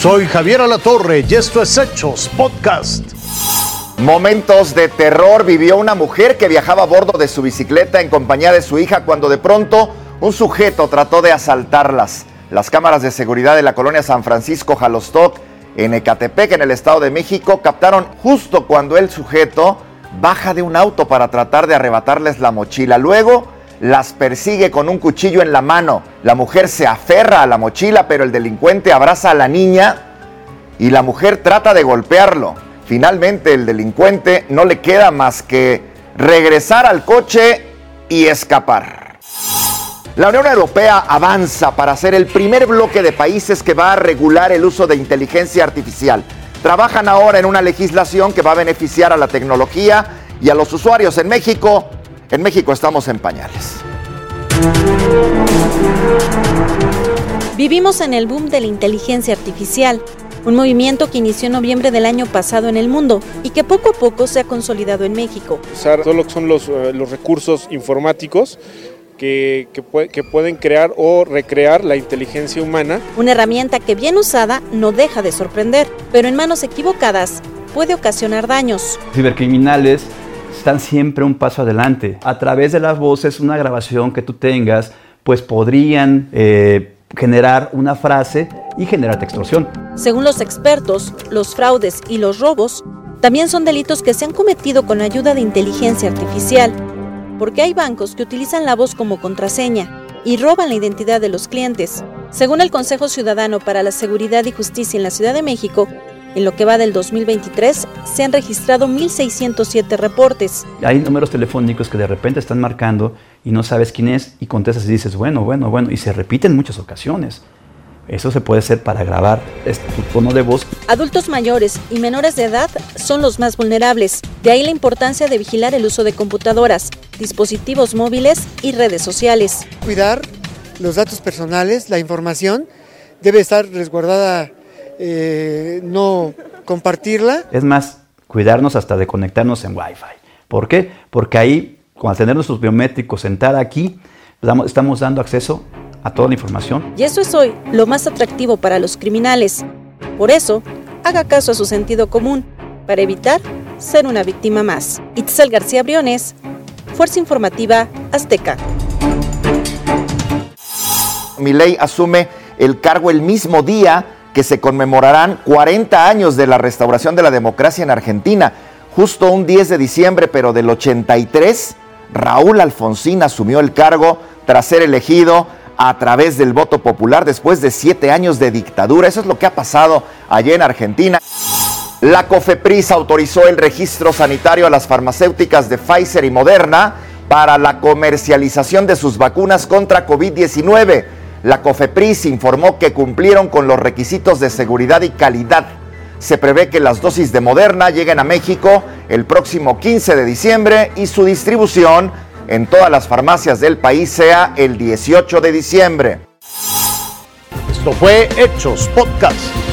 Soy Javier Alatorre y esto es Hechos Podcast. Momentos de terror vivió una mujer que viajaba a bordo de su bicicleta en compañía de su hija cuando de pronto un sujeto trató de asaltarlas. Las cámaras de seguridad de la colonia San Francisco Jalostoc en Ecatepec, en el Estado de México, captaron justo cuando el sujeto baja de un auto para tratar de arrebatarles la mochila. Luego las persigue con un cuchillo en la mano. La mujer se aferra a la mochila, pero el delincuente abraza a la niña y la mujer trata de golpearlo. Finalmente el delincuente no le queda más que regresar al coche y escapar. La Unión Europea avanza para ser el primer bloque de países que va a regular el uso de inteligencia artificial. Trabajan ahora en una legislación que va a beneficiar a la tecnología y a los usuarios en México. En México estamos en pañales. Vivimos en el boom de la inteligencia artificial, un movimiento que inició en noviembre del año pasado en el mundo y que poco a poco se ha consolidado en México. Solo son los, eh, los recursos informáticos que, que, que, pueden crear o recrear la inteligencia humana. Una herramienta que bien usada no deja de sorprender, pero en manos equivocadas puede ocasionar daños. Cibercriminales están siempre un paso adelante. A través de las voces, una grabación que tú tengas, pues podrían eh, generar una frase y generar extorsión. Según los expertos, los fraudes y los robos también son delitos que se han cometido con ayuda de inteligencia artificial, porque hay bancos que utilizan la voz como contraseña y roban la identidad de los clientes. Según el Consejo Ciudadano para la Seguridad y Justicia en la Ciudad de México, en lo que va del 2023, se han registrado 1.607 reportes. Hay números telefónicos que de repente están marcando y no sabes quién es y contestas y dices, bueno, bueno, bueno, y se repite en muchas ocasiones. Eso se puede hacer para grabar este, tu tono de voz. Adultos mayores y menores de edad son los más vulnerables. De ahí la importancia de vigilar el uso de computadoras, dispositivos móviles y redes sociales. Cuidar los datos personales, la información, debe estar resguardada eh, no compartirla. Es más, cuidarnos hasta de conectarnos en Wi-Fi. ¿Por qué? Porque ahí, con tener nuestros biométricos, sentar aquí, estamos dando acceso a toda la información. Y eso es hoy lo más atractivo para los criminales. Por eso, haga caso a su sentido común para evitar ser una víctima más. Itzel García Briones, Fuerza Informativa Azteca. Mi ley asume el cargo el mismo día que se conmemorarán 40 años de la restauración de la democracia en Argentina. Justo un 10 de diciembre, pero del 83, Raúl Alfonsín asumió el cargo tras ser elegido a través del voto popular después de siete años de dictadura. Eso es lo que ha pasado allá en Argentina. La COFEPRIS autorizó el registro sanitario a las farmacéuticas de Pfizer y Moderna para la comercialización de sus vacunas contra COVID-19 la COFEPRIS informó que cumplieron con los requisitos de seguridad y calidad. Se prevé que las dosis de Moderna lleguen a México el próximo 15 de diciembre y su distribución en todas las farmacias del país sea el 18 de diciembre. Esto fue Hechos Podcast.